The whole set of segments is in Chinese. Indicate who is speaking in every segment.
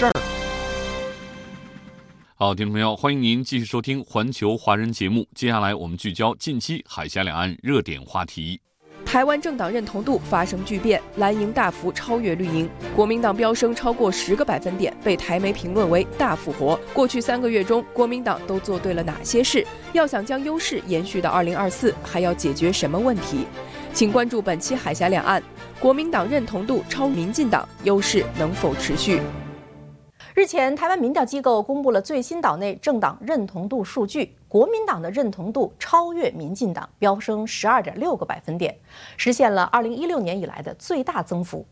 Speaker 1: 事儿。
Speaker 2: 好，听众朋友，欢迎您继续收听《环球华人》节目。接下来我们聚焦近期海峡两岸热点话题。
Speaker 3: 台湾政党认同度发生巨变，蓝营大幅超越绿营，国民党飙升超过十个百分点，被台媒评论为大复活。过去三个月中，国民党都做对了哪些事？要想将优势延续到二零二四，还要解决什么问题？请关注本期海峡两岸，国民党认同度超民进党，优势能否持续？
Speaker 4: 日前，台湾民调机构公布了最新岛内政党认同度数据，国民党的认同度超越民进党，飙升十二点六个百分点，实现了二零一六年以来的最大增幅。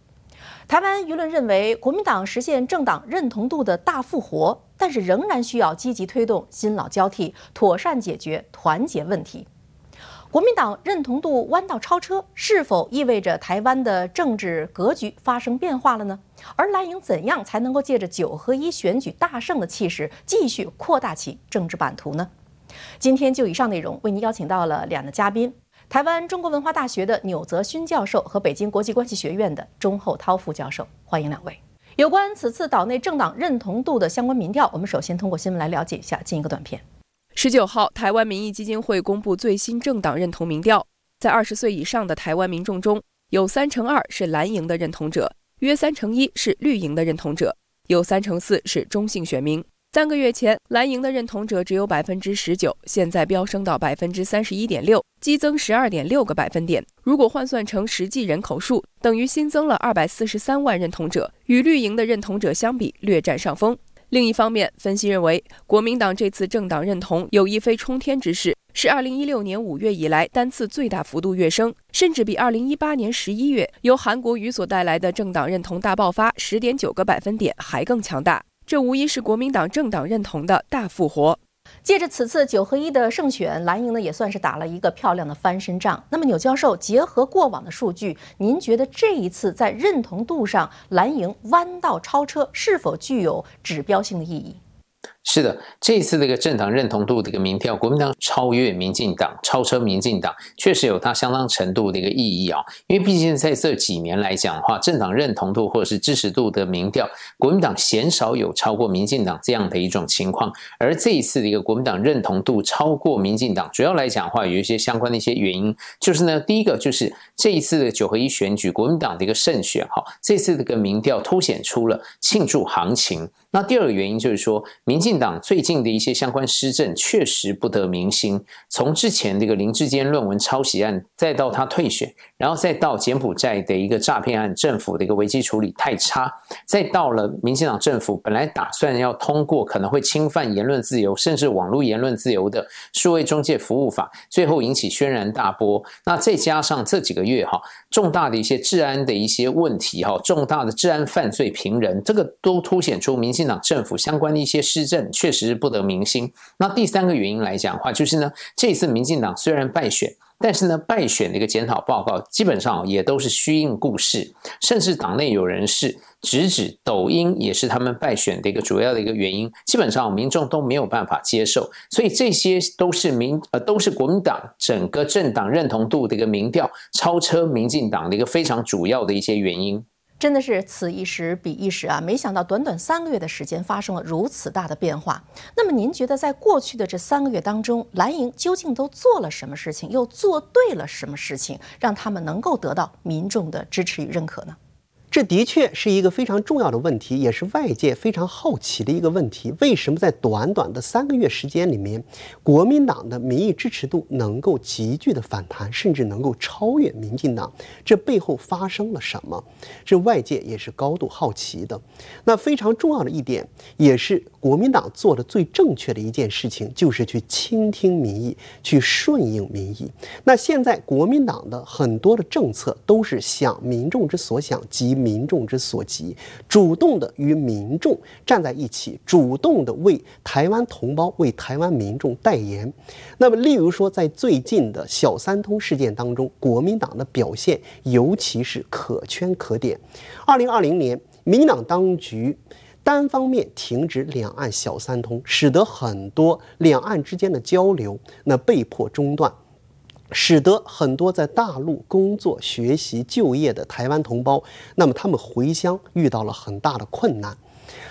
Speaker 4: 台湾舆论认为，国民党实现政党认同度的大复活，但是仍然需要积极推动新老交替，妥善解决团结问题。国民党认同度弯道超车，是否意味着台湾的政治格局发生变化了呢？而蓝营怎样才能够借着九合一选举大胜的气势，继续扩大其政治版图呢？今天就以上内容为您邀请到了两个嘉宾：台湾中国文化大学的钮泽勋教授和北京国际关系学院的钟厚涛副教授。欢迎两位。有关此次岛内政党认同度的相关民调，我们首先通过新闻来了解一下，进一个短片。
Speaker 3: 十九号，台湾民意基金会公布最新政党认同民调，在二十岁以上的台湾民众中，有三成二是蓝营的认同者，约三成一是绿营的认同者，有三成四是中性选民。三个月前，蓝营的认同者只有百分之十九，现在飙升到百分之三十一点六，激增十二点六个百分点。如果换算成实际人口数，等于新增了二百四十三万认同者，与绿营的认同者相比，略占上风。另一方面，分析认为，国民党这次政党认同有一飞冲天之势，是二零一六年五月以来单次最大幅度跃升，甚至比二零一八年十一月由韩国瑜所带来的政党认同大爆发十点九个百分点还更强大。这无疑是国民党政党认同的大复活。
Speaker 4: 借着此次九合一的胜选，蓝营呢也算是打了一个漂亮的翻身仗。那么，钮教授结合过往的数据，您觉得这一次在认同度上，蓝营弯道超车是否具有指标性的意义？
Speaker 5: 是的，这一次这个政党认同度的一个民调，国民党超越民进党，超车民进党，确实有它相当程度的一个意义啊。因为毕竟在这几年来讲的话，政党认同度或者是支持度的民调，国民党鲜少有超过民进党这样的一种情况。而这一次的一个国民党认同度超过民进党，主要来讲的话，有一些相关的一些原因，就是呢，第一个就是这一次的九合一选举，国民党的一个胜选哈，这次这个民调凸显出了庆祝行情。那第二个原因就是说，民进党最近的一些相关施政确实不得民心。从之前这个林志坚论文抄袭案，再到他退选，然后再到柬埔寨的一个诈骗案，政府的一个危机处理太差，再到了民进党政府本来打算要通过可能会侵犯言论自由，甚至网络言论自由的数位中介服务法，最后引起轩然大波。那再加上这几个月哈，重大的一些治安的一些问题哈，重大的治安犯罪频人，这个都凸显出。民进党政府相关的一些施政确实是不得民心。那第三个原因来讲的话，就是呢，这次民进党虽然败选，但是呢，败选的一个检讨报告基本上也都是虚应故事，甚至党内有人士直指抖音也是他们败选的一个主要的一个原因，基本上民众都没有办法接受。所以这些都是民呃都是国民党整个政党认同度的一个民调超车民进党的一个非常主要的一些原因。
Speaker 4: 真的是此一时彼一时啊！没想到短短三个月的时间发生了如此大的变化。那么您觉得在过去的这三个月当中，蓝营究竟都做了什么事情，又做对了什么事情，让他们能够得到民众的支持与认可呢？
Speaker 6: 这的确是一个非常重要的问题，也是外界非常好奇的一个问题。为什么在短短的三个月时间里面，国民党的民意支持度能够急剧的反弹，甚至能够超越民进党？这背后发生了什么？这外界也是高度好奇的。那非常重要的一点，也是国民党做的最正确的一件事情，就是去倾听民意，去顺应民意。那现在国民党的很多的政策都是想民众之所想及。民民众之所急，主动的与民众站在一起，主动的为台湾同胞、为台湾民众代言。那么，例如说，在最近的小三通事件当中，国民党的表现尤其是可圈可点。二零二零年，民党当局单方面停止两岸小三通，使得很多两岸之间的交流那被迫中断。使得很多在大陆工作、学习、就业的台湾同胞，那么他们回乡遇到了很大的困难。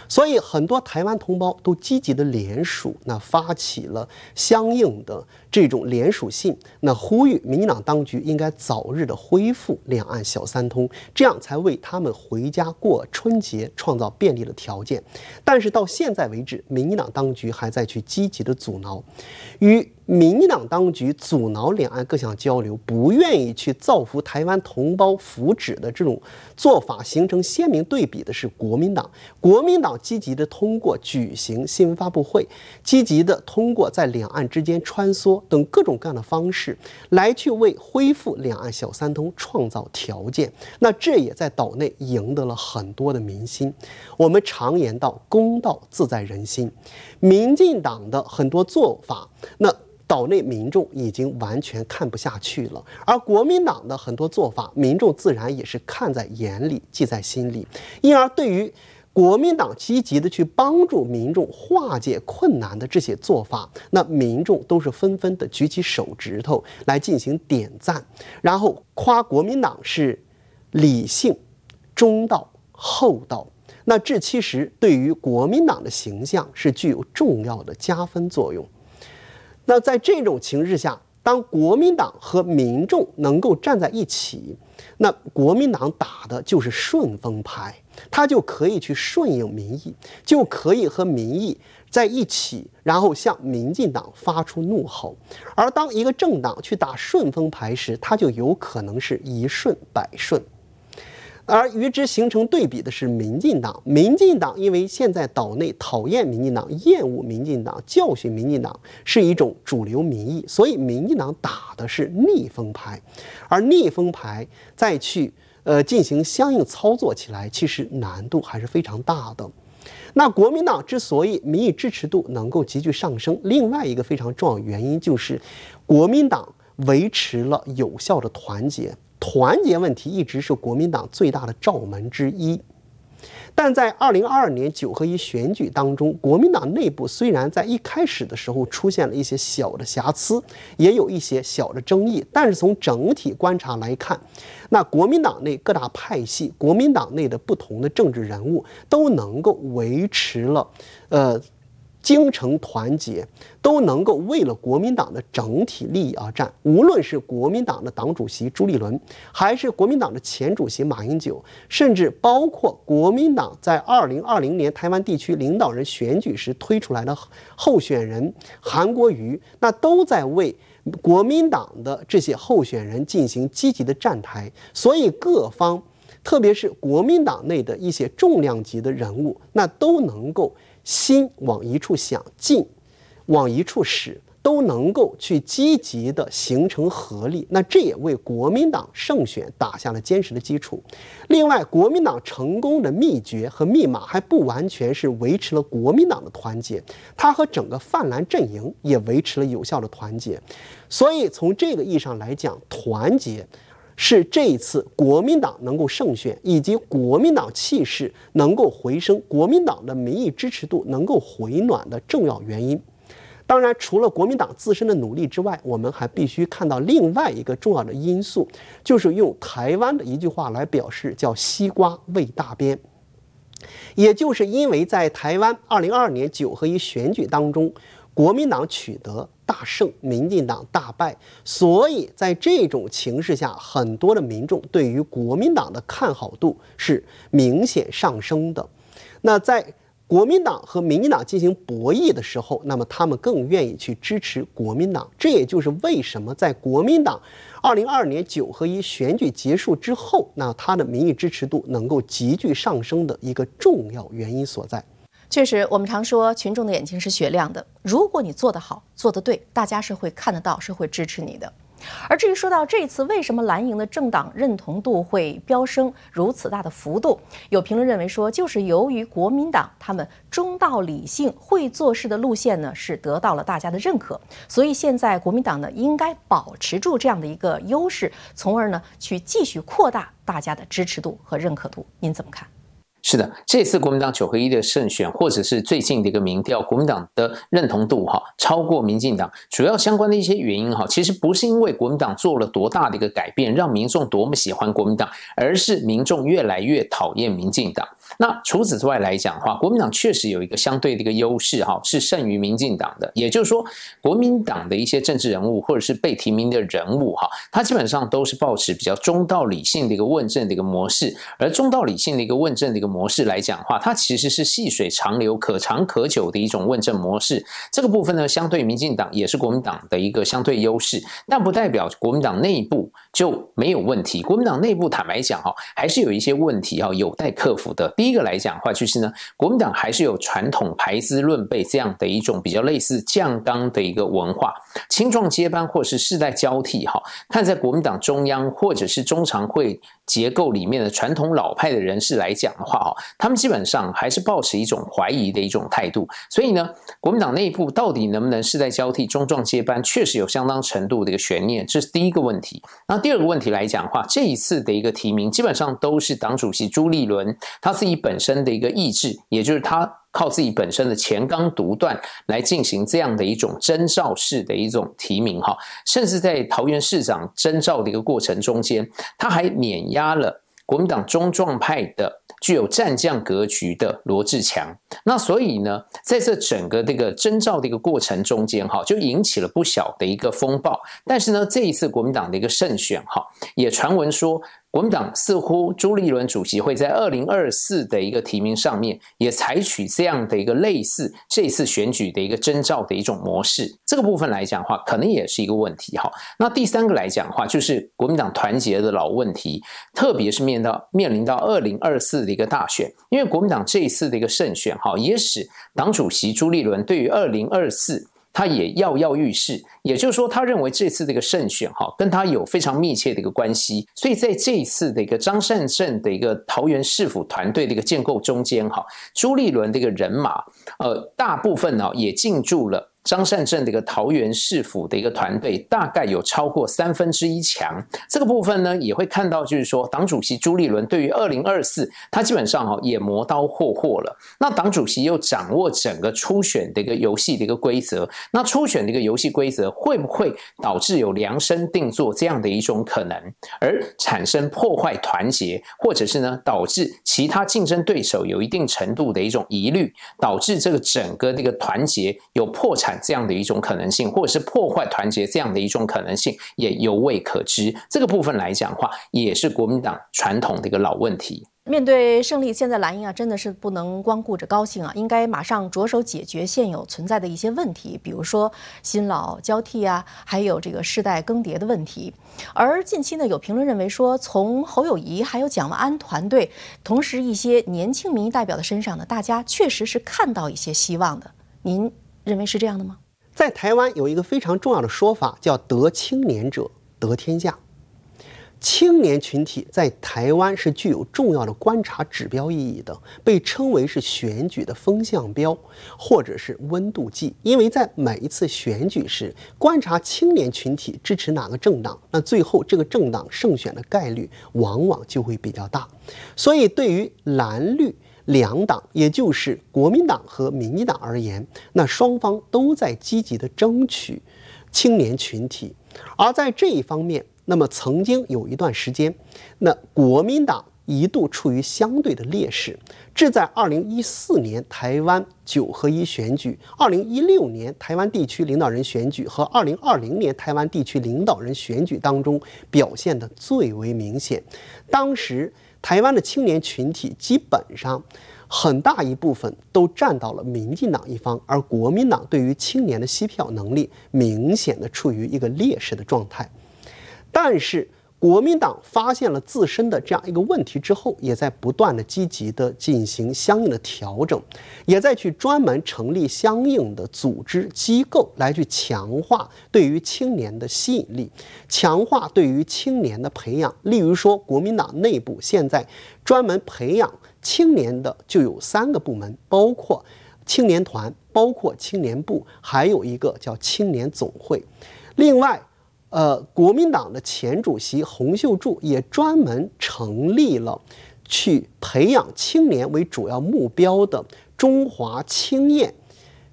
Speaker 6: 所以，很多台湾同胞都积极的联署，那发起了相应的这种联署信，那呼吁民进党当局应该早日的恢复两岸小三通，这样才为他们回家过春节创造便利的条件。但是到现在为止，民进党当局还在去积极的阻挠，与。民进党当局阻挠两岸各项交流，不愿意去造福台湾同胞福祉的这种做法，形成鲜明对比的是国民党。国民党积极的通过举行新闻发布会，积极的通过在两岸之间穿梭等各种各样的方式，来去为恢复两岸小三通创造条件。那这也在岛内赢得了很多的民心。我们常言道，公道自在人心。民进党的很多做法，那。岛内民众已经完全看不下去了，而国民党的很多做法，民众自然也是看在眼里，记在心里。因而，对于国民党积极的去帮助民众化解困难的这些做法，那民众都是纷纷的举起手指头来进行点赞，然后夸国民党是理性、中道、厚道。那这其实对于国民党的形象是具有重要的加分作用。那在这种情势下，当国民党和民众能够站在一起，那国民党打的就是顺风牌，他就可以去顺应民意，就可以和民意在一起，然后向民进党发出怒吼。而当一个政党去打顺风牌时，他就有可能是一顺百顺。而与之形成对比的是民进党。民进党因为现在岛内讨厌民进党、厌恶民进党、教训民进党是一种主流民意，所以民进党打的是逆风牌。而逆风牌再去呃进行相应操作起来，其实难度还是非常大的。那国民党之所以民意支持度能够急剧上升，另外一个非常重要原因就是国民党维持了有效的团结。团结问题一直是国民党最大的罩门之一，但在二零二二年九合一选举当中，国民党内部虽然在一开始的时候出现了一些小的瑕疵，也有一些小的争议，但是从整体观察来看，那国民党内各大派系、国民党内的不同的政治人物都能够维持了，呃。精诚团结，都能够为了国民党的整体利益而战。无论是国民党的党主席朱立伦，还是国民党的前主席马英九，甚至包括国民党在二零二零年台湾地区领导人选举时推出来的候选人韩国瑜，那都在为国民党的这些候选人进行积极的站台。所以各方，特别是国民党内的一些重量级的人物，那都能够。心往一处想，劲往一处使，都能够去积极的形成合力。那这也为国民党胜选打下了坚实的基础。另外，国民党成功的秘诀和密码还不完全是维持了国民党的团结，它和整个泛蓝阵营也维持了有效的团结。所以，从这个意义上来讲，团结。是这一次国民党能够胜选，以及国民党气势能够回升，国民党的民意支持度能够回暖的重要原因。当然，除了国民党自身的努力之外，我们还必须看到另外一个重要的因素，就是用台湾的一句话来表示，叫“西瓜喂大边”。也就是因为在台湾二零二二年九合一选举当中，国民党取得。大胜，民进党大败，所以在这种情势下，很多的民众对于国民党的看好度是明显上升的。那在国民党和民进党进行博弈的时候，那么他们更愿意去支持国民党。这也就是为什么在国民党二零二二年九合一选举结束之后，那他的民意支持度能够急剧上升的一个重要原因所在。
Speaker 4: 确实，我们常说群众的眼睛是雪亮的。如果你做得好，做得对，大家是会看得到，是会支持你的。而至于说到这次为什么蓝营的政党认同度会飙升如此大的幅度，有评论认为说，就是由于国民党他们中道理性、会做事的路线呢是得到了大家的认可，所以现在国民党呢应该保持住这样的一个优势，从而呢去继续扩大大家的支持度和认可度。您怎么看？
Speaker 5: 是的，这次国民党九合一的胜选，或者是最近的一个民调，国民党的认同度哈超过民进党，主要相关的一些原因哈，其实不是因为国民党做了多大的一个改变，让民众多么喜欢国民党，而是民众越来越讨厌民进党。那除此之外来讲的话，国民党确实有一个相对的一个优势哈，是胜于民进党的。也就是说，国民党的一些政治人物或者是被提名的人物哈，他基本上都是保持比较中道理性的一个问政的一个模式。而中道理性的一个问政的一个模式来讲的话，它其实是细水长流、可长可久的一种问政模式。这个部分呢，相对民进党也是国民党的一个相对优势，但不代表国民党内部就没有问题。国民党内部坦白讲哈，还是有一些问题哈，有待克服的。第第一个来讲的话，就是呢，国民党还是有传统排资论辈这样的一种比较类似降纲的一个文化，青壮接班或是世代交替哈。看在国民党中央或者是中常会结构里面的传统老派的人士来讲的话哈，他们基本上还是保持一种怀疑的一种态度。所以呢，国民党内部到底能不能世代交替、中壮接班，确实有相当程度的一个悬念，这是第一个问题。那第二个问题来讲的话，这一次的一个提名基本上都是党主席朱立伦他自己本。身的一个意志，也就是他靠自己本身的前纲独断来进行这样的一种征召式的一种提名哈，甚至在桃园市长征召的一个过程中间，他还碾压了国民党中壮派的具有战将格局的罗志强。那所以呢，在这整个这个征召的一个过程中间哈，就引起了不小的一个风暴。但是呢，这一次国民党的一个胜选哈，也传闻说。国民党似乎朱立伦主席会在二零二四的一个提名上面，也采取这样的一个类似这次选举的一个征召的一种模式。这个部分来讲的话，可能也是一个问题哈。那第三个来讲的话，就是国民党团结的老问题，特别是面到面临到二零二四的一个大选，因为国民党这一次的一个胜选哈，也使党主席朱立伦对于二零二四。他也跃跃欲试，也就是说，他认为这次的一个胜选哈，跟他有非常密切的一个关系，所以在这一次的一个张善政的一个桃园市府团队的一个建构中间哈，朱立伦的一个人马，呃，大部分呢也进驻了。张善政的一个桃园市府的一个团队，大概有超过三分之一强。这个部分呢，也会看到，就是说，党主席朱立伦对于二零二四，他基本上哈也磨刀霍霍了。那党主席又掌握整个初选的一个游戏的一个规则，那初选的一个游戏规则会不会导致有量身定做这样的一种可能，而产生破坏团结，或者是呢导致其他竞争对手有一定程度的一种疑虑，导致这个整个那个团结有破产。这样的一种可能性，或者是破坏团结这样的一种可能性，也犹未可知。这个部分来讲的话，也是国民党传统的一个老问题。
Speaker 4: 面对胜利，现在蓝营啊，真的是不能光顾着高兴啊，应该马上着手解决现有存在的一些问题，比如说新老交替啊，还有这个世代更迭的问题。而近期呢，有评论认为说，从侯友谊还有蒋万安团队，同时一些年轻民意代表的身上呢，大家确实是看到一些希望的。您？认为是这样的吗？
Speaker 6: 在台湾有一个非常重要的说法，叫“得青年者得天下”。青年群体在台湾是具有重要的观察指标意义的，被称为是选举的风向标，或者是温度计。因为在每一次选举时，观察青年群体支持哪个政党，那最后这个政党胜选的概率往往就会比较大。所以，对于蓝绿。两党，也就是国民党和民进党而言，那双方都在积极的争取青年群体。而在这一方面，那么曾经有一段时间，那国民党一度处于相对的劣势。这在二零一四年台湾九合一选举、二零一六年台湾地区领导人选举和二零二零年台湾地区领导人选举当中表现的最为明显。当时。台湾的青年群体基本上很大一部分都站到了民进党一方，而国民党对于青年的吸票能力明显的处于一个劣势的状态。但是国民党发现了自身的这样一个问题之后，也在不断的积极的进行相应的调整，也在去专门成立相应的组织机构来去强化对于青年的吸引力，强化对于青年的培养。例如说，国民党内部现在专门培养青年的就有三个部门，包括青年团，包括青年部，还有一个叫青年总会。另外，呃，国民党的前主席洪秀柱也专门成立了去培养青年为主要目标的中华青燕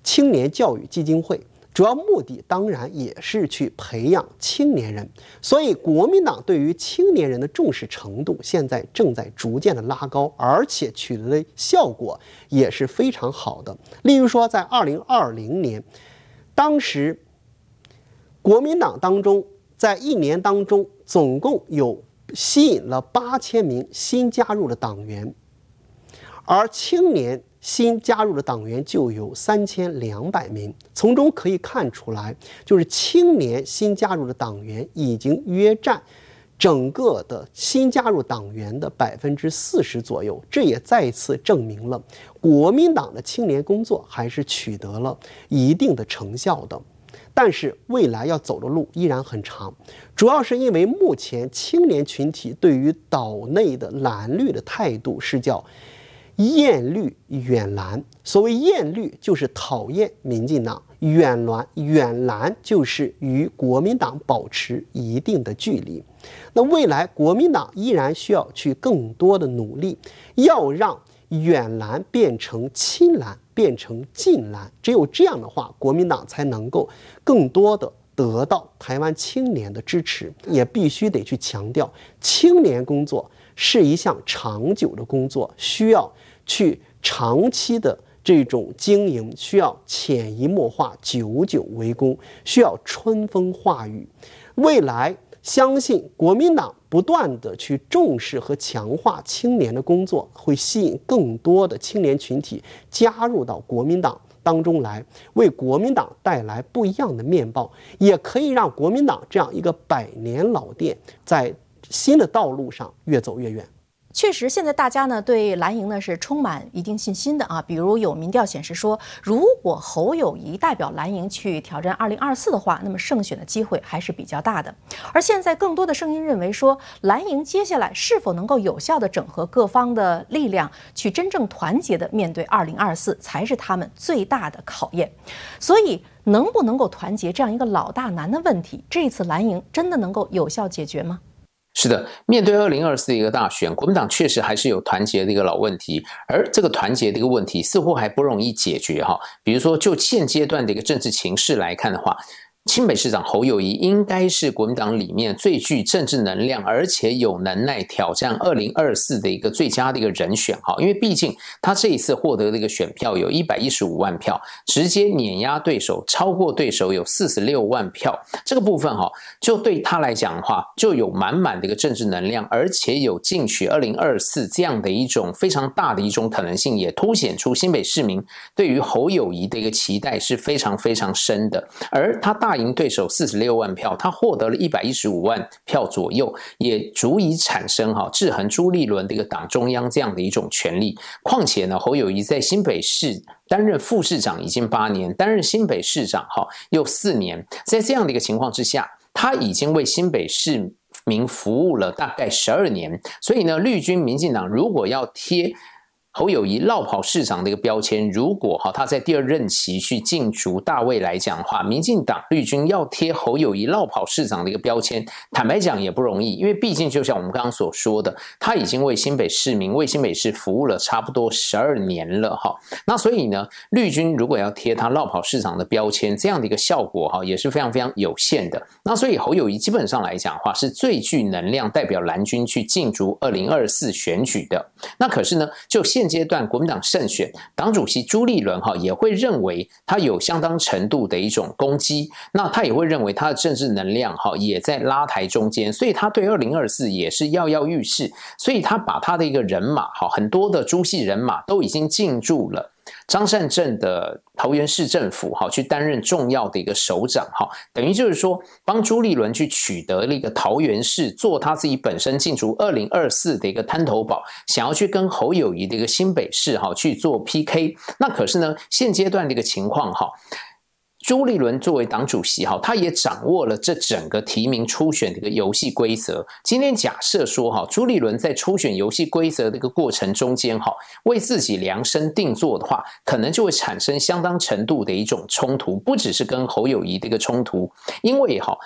Speaker 6: 青年教育基金会，主要目的当然也是去培养青年人。所以，国民党对于青年人的重视程度现在正在逐渐的拉高，而且取得的效果也是非常好的。例如说，在二零二零年，当时。国民党当中，在一年当中，总共有吸引了八千名新加入的党员，而青年新加入的党员就有三千两百名。从中可以看出来，就是青年新加入的党员已经约占整个的新加入党员的百分之四十左右。这也再次证明了国民党的青年工作还是取得了一定的成效的。但是未来要走的路依然很长，主要是因为目前青年群体对于岛内的蓝绿的态度是叫厌绿远蓝。所谓厌绿，就是讨厌民进党；远蓝远蓝，就是与国民党保持一定的距离。那未来国民党依然需要去更多的努力，要让远蓝变成亲蓝。变成近蓝，只有这样的话，国民党才能够更多的得到台湾青年的支持。也必须得去强调，青年工作是一项长久的工作，需要去长期的这种经营，需要潜移默化、久久为功，需要春风化雨。未来。相信国民党不断的去重视和强化青年的工作，会吸引更多的青年群体加入到国民党当中来，为国民党带来不一样的面貌，也可以让国民党这样一个百年老店在新的道路上越走越远。
Speaker 4: 确实，现在大家呢对蓝营呢是充满一定信心的啊。比如有民调显示说，如果侯友谊代表蓝营去挑战二零二四的话，那么胜选的机会还是比较大的。而现在更多的声音认为说，蓝营接下来是否能够有效的整合各方的力量，去真正团结的面对二零二四，才是他们最大的考验。所以，能不能够团结这样一个老大难的问题，这次蓝营真的能够有效解决吗？
Speaker 5: 是的，面对二零二四的一个大选，国民党确实还是有团结的一个老问题，而这个团结的一个问题似乎还不容易解决哈。比如说，就现阶段的一个政治情势来看的话。清北市长侯友谊应该是国民党里面最具政治能量，而且有能耐挑战二零二四的一个最佳的一个人选哈。因为毕竟他这一次获得的一个选票有一百一十五万票，直接碾压对手，超过对手有四十六万票。这个部分哈，就对他来讲的话，就有满满的一个政治能量，而且有进取二零二四这样的一种非常大的一种可能性，也凸显出新北市民对于侯友谊的一个期待是非常非常深的，而他大。赢对手四十六万票，他获得了一百一十五万票左右，也足以产生哈制衡朱立伦的一个党中央这样的一种权力。况且呢，侯友谊在新北市担任副市长已经八年，担任新北市长哈又四年，在这样的一个情况之下，他已经为新北市民服务了大概十二年。所以呢，绿军民进党如果要贴。侯友谊绕跑市长的一个标签，如果哈他在第二任期去竞逐大位来讲的话，民进党绿军要贴侯友谊绕跑市长的一个标签，坦白讲也不容易，因为毕竟就像我们刚刚所说的，他已经为新北市民、为新北市服务了差不多十二年了哈。那所以呢，绿军如果要贴他绕跑市长的标签，这样的一个效果哈也是非常非常有限的。那所以侯友谊基本上来讲的话，是最具能量代表蓝军去竞逐二零二四选举的。那可是呢，就现现阶段国民党胜选，党主席朱立伦哈也会认为他有相当程度的一种攻击，那他也会认为他的政治能量哈也在拉抬中间，所以他对二零二四也是跃跃欲试，所以他把他的一个人马哈很多的朱系人马都已经进驻了张善政的桃园市政府哈去担任重要的一个首长哈，等于就是说帮朱立伦去取得了一个桃园市做他自己本身进驻二零二四的一个滩头堡，想要去跟侯友谊的一个新北市哈去做 PK。那可是呢，现阶段的一个情况哈。朱立伦作为党主席，哈，他也掌握了这整个提名初选的一个游戏规则。今天假设说，哈，朱立伦在初选游戏规则的一个过程中间，哈，为自己量身定做的话，可能就会产生相当程度的一种冲突，不只是跟侯友谊的一个冲突，因为哈，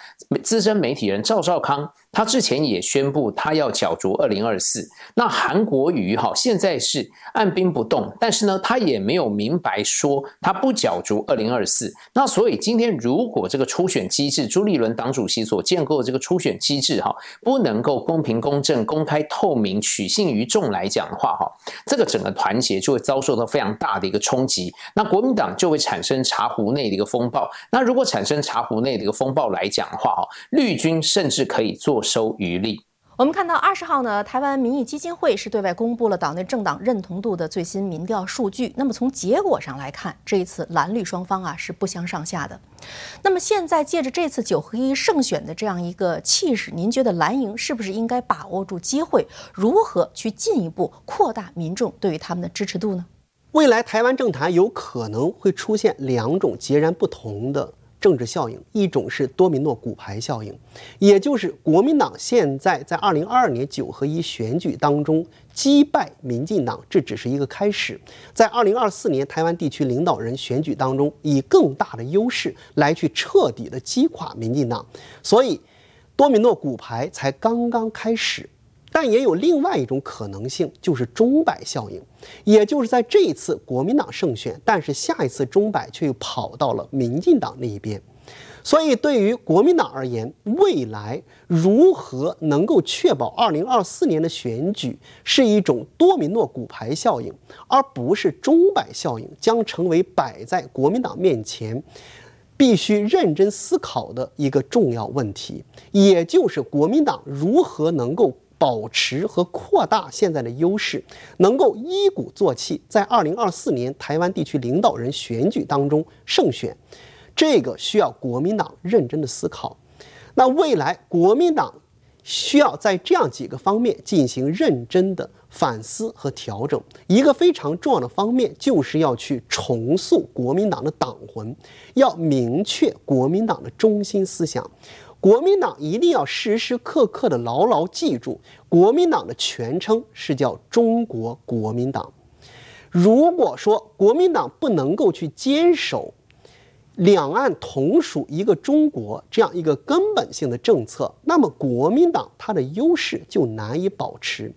Speaker 5: 资深媒体人赵少康。他之前也宣布他要角逐二零二四。那韩国瑜哈现在是按兵不动，但是呢，他也没有明白说他不角逐二零二四。那所以今天如果这个初选机制，朱立伦党主席所建构的这个初选机制哈，不能够公平公正、公开透明、取信于众来讲的话哈，这个整个团结就会遭受到非常大的一个冲击。那国民党就会产生茶壶内的一个风暴。那如果产生茶壶内的一个风暴来讲的话哈，绿军甚至可以做。收余力。
Speaker 4: 我们看到二十号呢，台湾民意基金会是对外公布了岛内政党认同度的最新民调数据。那么从结果上来看，这一次蓝绿双方啊是不相上下的。那么现在借着这次九合一胜选的这样一个气势，您觉得蓝营是不是应该把握住机会，如何去进一步扩大民众对于他们的支持度呢？
Speaker 6: 未来台湾政坛有可能会出现两种截然不同的。政治效应，一种是多米诺骨牌效应，也就是国民党现在在二零二二年九合一选举当中击败民进党，这只是一个开始，在二零二四年台湾地区领导人选举当中，以更大的优势来去彻底的击垮民进党，所以多米诺骨牌才刚刚开始。但也有另外一种可能性，就是钟摆效应，也就是在这一次国民党胜选，但是下一次钟摆却又跑到了民进党那一边。所以对于国民党而言，未来如何能够确保二零二四年的选举是一种多米诺骨牌效应，而不是钟摆效应，将成为摆在国民党面前必须认真思考的一个重要问题。也就是国民党如何能够。保持和扩大现在的优势，能够一鼓作气，在二零二四年台湾地区领导人选举当中胜选，这个需要国民党认真的思考。那未来国民党需要在这样几个方面进行认真的反思和调整。一个非常重要的方面，就是要去重塑国民党的党魂，要明确国民党的中心思想。国民党一定要时时刻刻的牢牢记住，国民党的全称是叫中国国民党。如果说国民党不能够去坚守两岸同属一个中国这样一个根本性的政策，那么国民党它的优势就难以保持。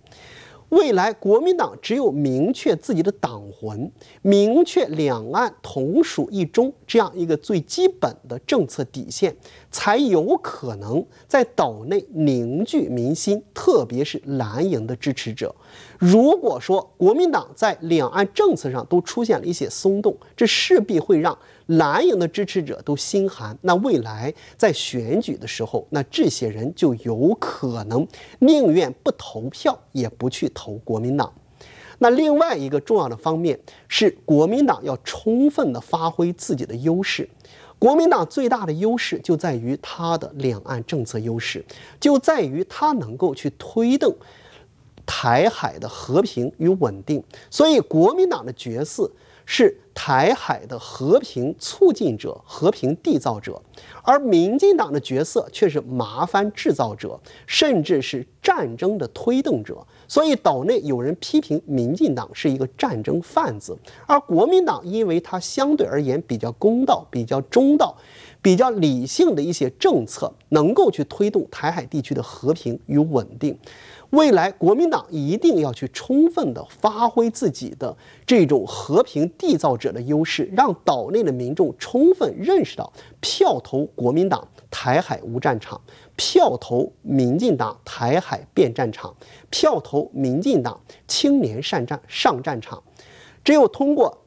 Speaker 6: 未来国民党只有明确自己的党魂，明确两岸同属一中这样一个最基本的政策底线，才有可能在岛内凝聚民心，特别是蓝营的支持者。如果说国民党在两岸政策上都出现了一些松动，这势必会让。蓝营的支持者都心寒，那未来在选举的时候，那这些人就有可能宁愿不投票，也不去投国民党。那另外一个重要的方面是，国民党要充分的发挥自己的优势。国民党最大的优势就在于它的两岸政策优势，就在于它能够去推动台海的和平与稳定。所以，国民党的角色。是台海的和平促进者、和平缔造者，而民进党的角色却是麻烦制造者，甚至是战争的推动者。所以岛内有人批评民进党是一个战争贩子，而国民党因为它相对而言比较公道、比较中道、比较理性的一些政策，能够去推动台海地区的和平与稳定。未来国民党一定要去充分的发挥自己的这种和平缔造者的优势，让岛内的民众充分认识到，票投国民党，台海无战场；票投民进党，台海变战场；票投民进党，青年善战上战场。只有通过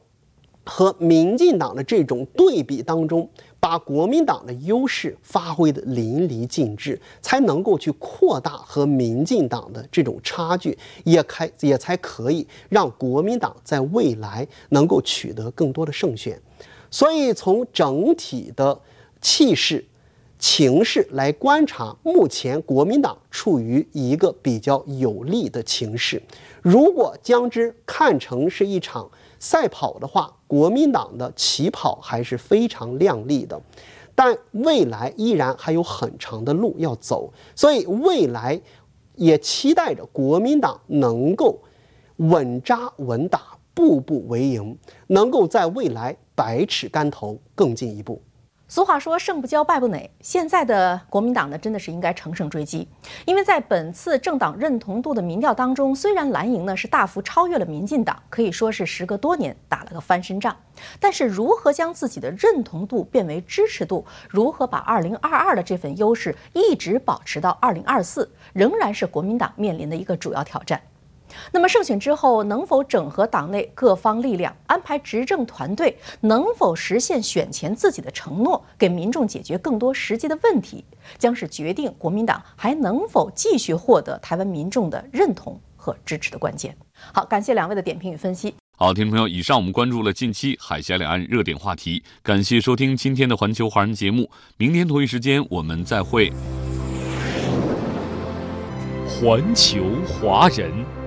Speaker 6: 和民进党的这种对比当中。把国民党的优势发挥的淋漓尽致，才能够去扩大和民进党的这种差距，也开也才可以让国民党在未来能够取得更多的胜选。所以从整体的气势。情势来观察，目前国民党处于一个比较有利的情势。如果将之看成是一场赛跑的话，国民党的起跑还是非常亮丽的，但未来依然还有很长的路要走。所以未来也期待着国民党能够稳扎稳打，步步为营，能够在未来百尺竿头更进一步。
Speaker 4: 俗话说“胜不骄，败不馁”。现在的国民党呢，真的是应该乘胜追击，因为在本次政党认同度的民调当中，虽然蓝营呢是大幅超越了民进党，可以说是时隔多年打了个翻身仗，但是如何将自己的认同度变为支持度，如何把2022的这份优势一直保持到2024，仍然是国民党面临的一个主要挑战。那么胜选之后，能否整合党内各方力量，安排执政团队，能否实现选前自己的承诺，给民众解决更多实际的问题，将是决定国民党还能否继续获得台湾民众的认同和支持的关键。好，感谢两位的点评与分析。
Speaker 2: 好，听众朋友，以上我们关注了近期海峡两岸热点话题，感谢收听今天的环球华人节目，明天同一时间我们再会。
Speaker 7: 环球华人。